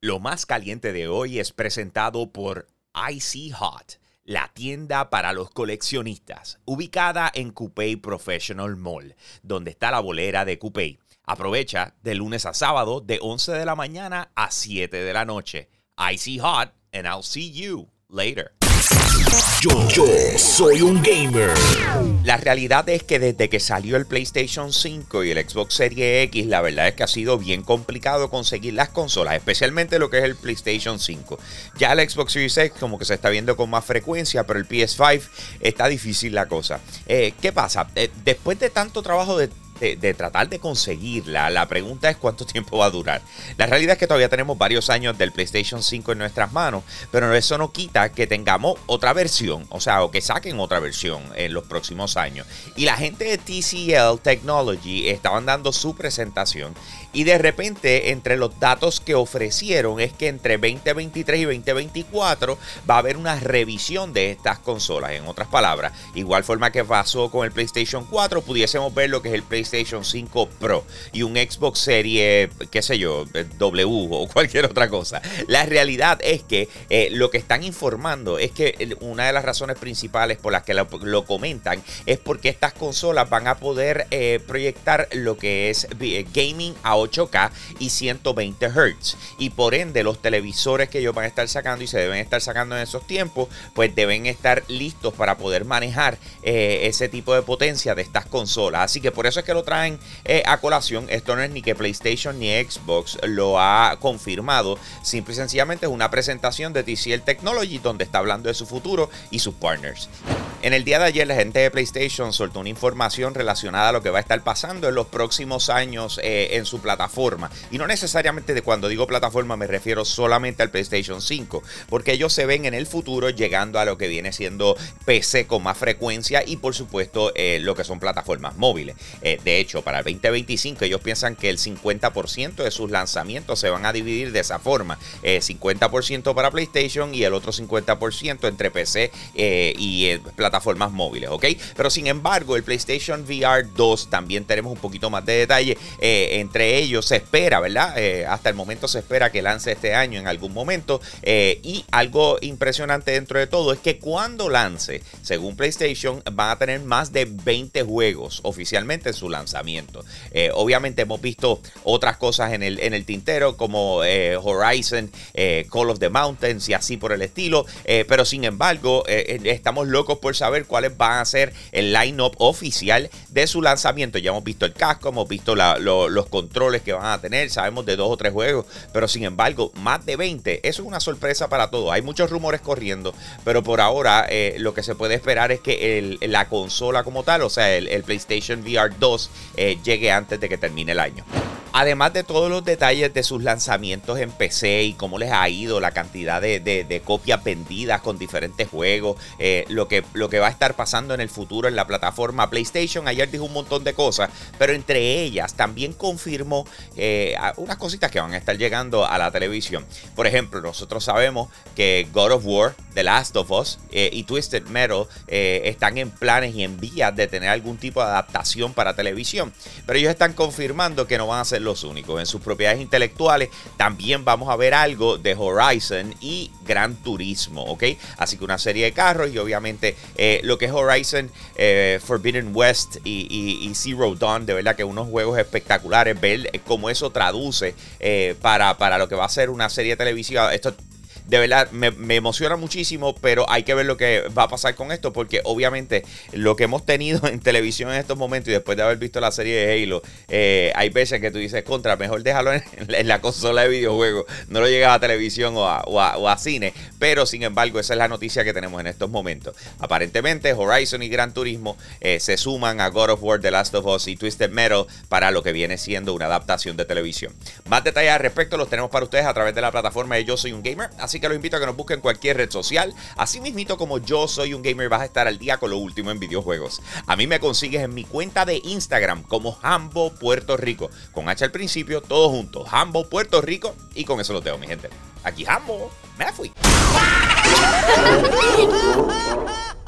Lo más caliente de hoy es presentado por Icy Hot, la tienda para los coleccionistas, ubicada en Coupé Professional Mall, donde está la bolera de Coupé. Aprovecha de lunes a sábado de 11 de la mañana a 7 de la noche. Icy Hot, and I'll see you later. Yo, soy un gamer. La realidad es que desde que salió el PlayStation 5 y el Xbox Series X, la verdad es que ha sido bien complicado conseguir las consolas, especialmente lo que es el PlayStation 5. Ya el Xbox Series X como que se está viendo con más frecuencia, pero el PS5 está difícil la cosa. Eh, ¿Qué pasa? Eh, después de tanto trabajo de de, tratar de conseguirla. La pregunta es cuánto tiempo va a durar. La realidad es que todavía tenemos varios años del PlayStation 5 en nuestras manos, pero eso no quita que tengamos otra versión, o sea, o que saquen otra versión en los próximos años. Y la gente de TCL Technology estaban dando su presentación y de repente entre los datos que ofrecieron es que entre 2023 y 2024 va a haber una revisión de estas consolas. En otras palabras, igual forma que pasó con el PlayStation 4, pudiésemos ver lo que es el PlayStation PlayStation 5 Pro y un Xbox Serie, qué sé yo, W o cualquier otra cosa. La realidad es que eh, lo que están informando es que una de las razones principales por las que lo, comentan es porque estas consolas van a poder eh, proyectar lo que es eh, gaming a 8K y 120 Hz. Y por ende, los televisores que ellos van a estar sacando y se deben estar sacando en esos tiempos, pues deben estar listos para poder manejar ese tipo de potencia de estas consolas. Así que por eso es que traen eh, a colación. Esto no es ni que PlayStation ni Xbox lo ha confirmado. Simple y sencillamente es una presentación de TCL Technology donde está hablando de su futuro y sus partners. En el día de ayer la gente de PlayStation soltó una información relacionada a lo que va a estar pasando en los próximos años eh, en su plataforma. Y no necesariamente de cuando digo plataforma me refiero solamente al PlayStation 5, porque ellos se ven en el futuro llegando a lo que viene siendo PC con más frecuencia y por supuesto eh, lo que son plataformas móviles. De hecho, para el 2025 ellos piensan que el 50% de sus lanzamientos se van a dividir de esa forma. 50% eh, para PlayStation y el otro 50% entre PC eh, y eh, plataformas móviles, ¿ok? Pero sin embargo, el PlayStation VR 2 también tenemos un poquito más de detalle. entre ellos se espera, ¿verdad? hasta el momento se espera que lance este año en algún momento. y algo impresionante dentro de todo es que cuando lance, según PlayStation, van a tener más de 20 juegos oficialmente en su lanzamiento. Eh, obviamente hemos visto otras cosas en el, en el tintero como eh, Horizon, eh, Call of the Mountains y así por el estilo, pero sin embargo estamos locos por saber cuáles van a ser el line-up oficial de su lanzamiento. Ya hemos visto el casco, hemos visto los controles que van a tener, sabemos de dos o tres juegos, pero sin embargo más de 20, eso es una sorpresa para todos. Hay muchos rumores corriendo, pero por ahora lo que se puede esperar es que la consola como tal, o sea, el, el PlayStation VR 2, eh, llegue antes de que termine el año. Además de todos los detalles de sus lanzamientos en PC y cómo les ha ido, la cantidad de, copias vendidas con diferentes juegos, eh, lo, que, lo que va a estar pasando en el futuro en la plataforma PlayStation. Ayer dijo un montón de cosas, pero entre ellas también confirmó eh, unas cositas que van a estar llegando a la televisión. Por ejemplo, nosotros sabemos que God of War, The Last of Us y Twisted Metal están en planes y en vías de tener algún tipo de adaptación para televisión. Pero ellos están confirmando que no van a ser los únicos. En sus propiedades intelectuales también vamos a ver algo de Horizon y Gran Turismo, ¿ok? Así que una serie de carros y obviamente eh, lo que es Horizon, eh, Forbidden West y, Zero Dawn, de verdad que unos juegos espectaculares, ver cómo eso traduce eh, para, para lo que va a ser una serie televisiva. Esto de verdad me, emociona muchísimo, pero hay que ver lo que va a pasar con esto, porque obviamente lo que hemos tenido en televisión en estos momentos y después de haber visto la serie de Halo, eh, hay veces que tú dices, contra, mejor déjalo en, la consola de videojuegos, no lo llegas a televisión o a, cine, pero sin embargo esa es la noticia que tenemos en estos momentos. Aparentemente Horizon y Gran Turismo eh, se suman a God of War, The Last of Us y Twisted Metal para lo que viene siendo una adaptación de televisión. Más detalles al respecto los tenemos para ustedes a través de la plataforma de Yo Soy un Gamer, así que los invito a que nos busquen en cualquier red social. Así mismito como yo soy un gamer, vas a estar al día con lo último en videojuegos. A mí me consigues en mi cuenta de Instagram como Hambo Puerto Rico. Con H al principio, todo junto. Hambo Puerto Rico. Y con eso lo tengo, mi gente. Aquí Hambo. Me fui.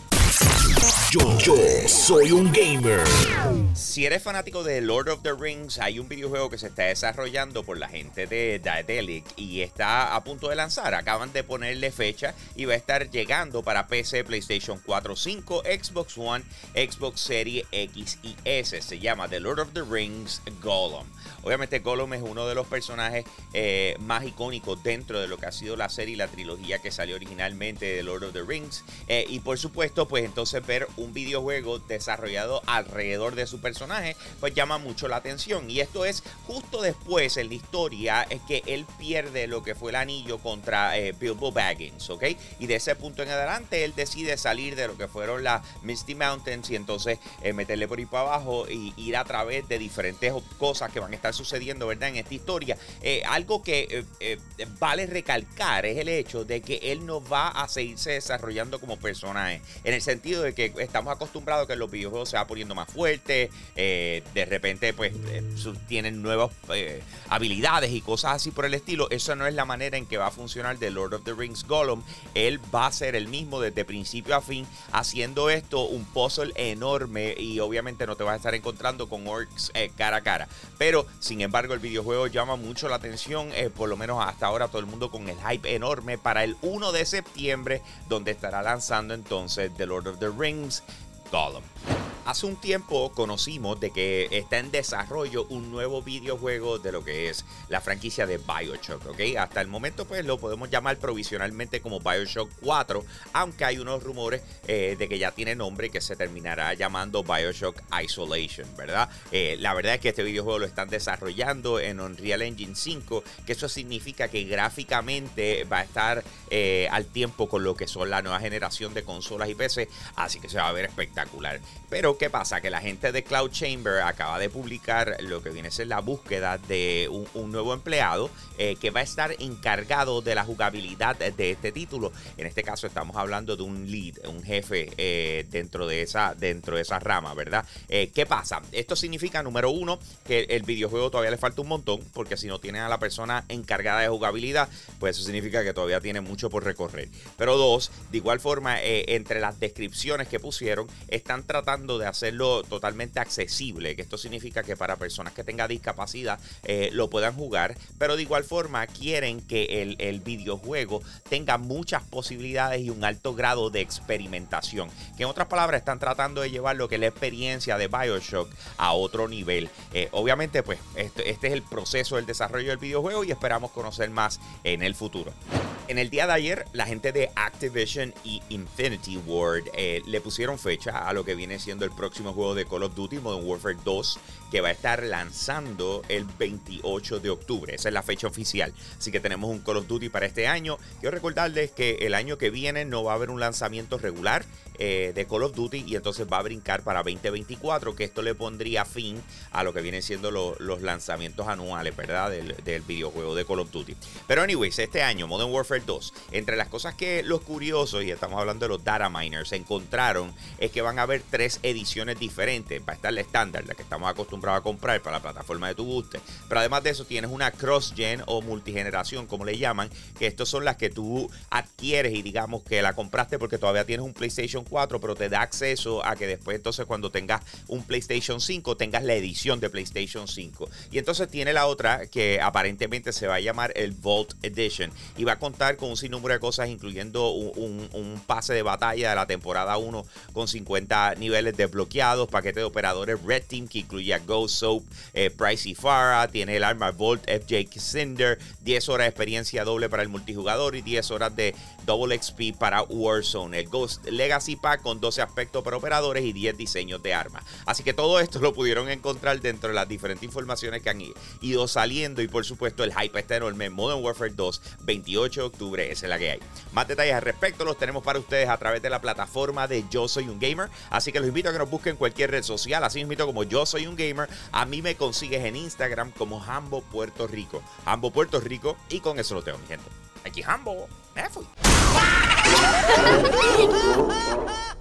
Yo, soy un gamer. Si eres fanático de Lord of the Rings, hay un videojuego que se está desarrollando por la gente de Daedalic y está a punto de lanzar. Acaban de ponerle fecha y va a estar llegando para PC, PlayStation 4, 5, Xbox One, Xbox Series X y S. Se llama The Lord of the Rings Gollum. Obviamente Gollum es uno de los personajes eh, más icónicos dentro de lo que ha sido la serie y la trilogía que salió originalmente de Lord of the Rings. Eh, y por supuesto, pues entonces ver un videojuego desarrollado alrededor de su personaje, pues llama mucho la atención. Y esto es justo después en la historia es que él pierde lo que fue el anillo contra eh, Bilbo Baggins, ¿ok? Y de ese punto en adelante él decide salir de lo que fueron las Misty Mountains y entonces meterle por ahí para abajo y ir a través de diferentes cosas que van a estar sucediendo, ¿verdad? En esta historia. Eh, algo que eh, eh, vale recalcar es el hecho de que él no va a seguirse desarrollando como personaje. En el sentido de que estamos acostumbrados a que los videojuegos se va poniendo más fuerte. de repente, pues, tienen nuevas habilidades y cosas así por el estilo. Eso no es la manera en que va a funcionar The Lord of the Rings Gollum. Él va a ser el mismo desde principio a fin, haciendo esto un puzzle enorme. Y obviamente no te vas a estar encontrando con orcs cara a cara. Pero sin embargo, el videojuego llama mucho la atención, eh, por lo menos hasta ahora todo el mundo con el hype enorme para el 1 de septiembre, donde estará lanzando entonces The Lord of the Rings Gollum. Hace un tiempo conocimos de que está en desarrollo un nuevo videojuego de lo que es la franquicia de Bioshock, ¿ok? Hasta el momento pues lo podemos llamar provisionalmente como Bioshock 4, aunque hay unos rumores eh, de que ya tiene nombre que se terminará llamando Bioshock Isolation, ¿verdad? Eh, la verdad es que este videojuego lo están desarrollando en Unreal Engine 5, que eso significa que gráficamente va a estar eh, al tiempo con lo que son la nueva generación de consolas y PC, así que se va a ver espectacular. Pero ¿qué pasa? Que la gente de Cloud Chamber acaba de publicar lo que viene a ser la búsqueda de un, nuevo empleado eh, que va a estar encargado de la jugabilidad de este título. En este caso estamos hablando de un lead, un jefe eh, dentro, de esa, dentro de esa rama, ¿verdad? Eh, ¿Qué pasa? Esto significa, número uno, que el videojuego todavía le falta un montón, porque si no tienen a la persona encargada de jugabilidad, pues eso significa que todavía tiene mucho por recorrer. Pero dos, de igual forma, entre las descripciones que pusieron, están tratando de hacerlo totalmente accesible, que esto significa que para personas que tengan discapacidad eh, lo puedan jugar, pero de igual forma quieren que el, el, videojuego tenga muchas posibilidades y un alto grado de experimentación, que en otras palabras están tratando de llevar lo que es la experiencia de Bioshock a otro nivel. Eh, obviamente, pues este, este es el proceso del desarrollo del videojuego y esperamos conocer más en el futuro. En el día de ayer, la gente de Activision y Infinity Ward eh, le pusieron fecha a lo que viene siendo el próximo juego de Call of Duty Modern Warfare 2, que va a estar lanzando el 28 de octubre. Esa es la fecha oficial. Así que tenemos un Call of Duty para este año. Quiero recordarles que el año que viene no va a haber un lanzamiento regular eh, de Call of Duty y entonces va a brincar para 2024, que esto le pondría fin a lo que vienen siendo los lanzamientos anuales, ¿verdad? Del, del videojuego de Call of Duty. Pero anyways, este año Modern Warfare 2. Entre las cosas que los curiosos, y estamos hablando de los data miners, encontraron es que van a haber tres ediciones diferentes. Va a estar la estándar, la que estamos acostumbrados a comprar para la plataforma de tu guste. Pero además de eso, tienes una cross-gen o multigeneración, como le llaman, que estas son las que tú adquieres y digamos que la compraste porque todavía tienes un PlayStation 4, pero te da acceso a que después, entonces, cuando tengas un PlayStation 5, tengas la edición de PlayStation 5. Y entonces tiene la otra que aparentemente se va a llamar el Vault Edition y va a contar con un sinnúmero de cosas, incluyendo un, pase de batalla de la temporada 1 con 50 niveles desbloqueados, paquete de operadores Red Team que incluye a Ghost Soap, eh, Pricey Farah, tiene el arma Volt FJ Cinder, 10 horas de experiencia doble para el multijugador y 10 horas de Double XP para Warzone. El Ghost Legacy Pack con 12 aspectos para operadores y 10 diseños de armas. Así que todo esto lo pudieron encontrar dentro de las diferentes informaciones que han ido saliendo y por supuesto el hype está enorme. Modern Warfare 2, 28 octubre. Esa es la que hay. Más detalles al respecto los tenemos para ustedes a través de la plataforma de Yo Soy un Gamer. Así que los invito a que nos busquen en cualquier red social. Así invito como Yo Soy un Gamer. A mí me consigues en Instagram como Hambo Puerto Rico. Hambo Puerto Rico. Y con eso lo tengo, mi gente. Aquí Hambo. Me fui.